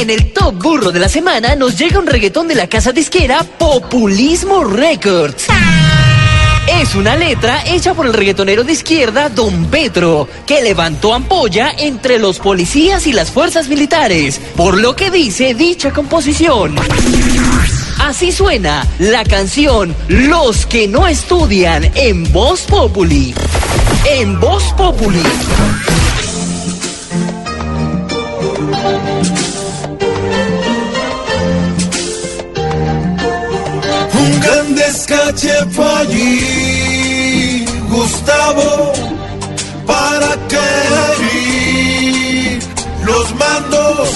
En el top burro de la semana nos llega un reggaetón de la casa disquera Populismo Records. Es una letra hecha por el reggaetonero de izquierda Don Petro, que levantó ampolla entre los policías y las fuerzas militares, por lo que dice dicha composición. Así suena la canción Los que no estudian en Voz Populi. En Voz Populi. Gran descache fue allí, Gustavo, para que los mandos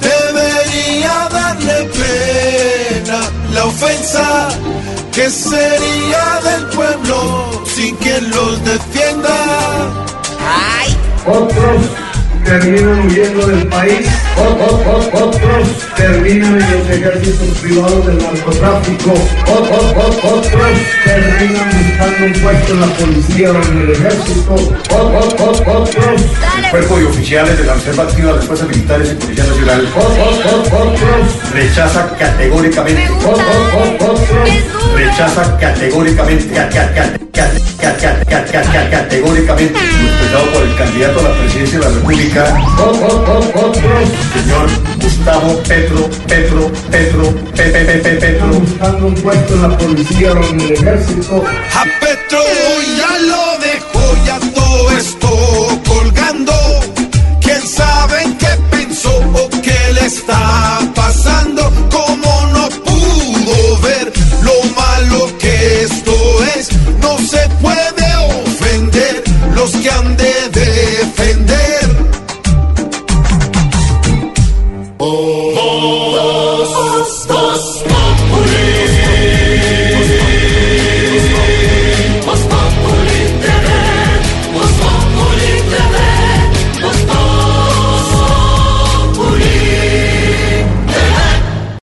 debería darle pena la ofensa que sería del pueblo sin quien los defienda. Otros terminan huyendo del país, o- o- o- otros terminan en los ejércitos privados del narcotráfico, otros terminan buscando un puesto en la policía o en el ejército, otros, Cuerpo de oficiales de la Reserva Activa de las Fuerzas Militares y Policía Nacional. Otros, rechaza categóricamente, otros, rechaza categóricamente, categóricamente respetado por el candidato a la presidencia de la República, señor Gustavo Petro, Petro, Petro, Pepe, Pepe, Petro. Buscando un puesto en la policía o en el ejército. A Petro ya lo dejó, ya todo. los que han de defender. Oh.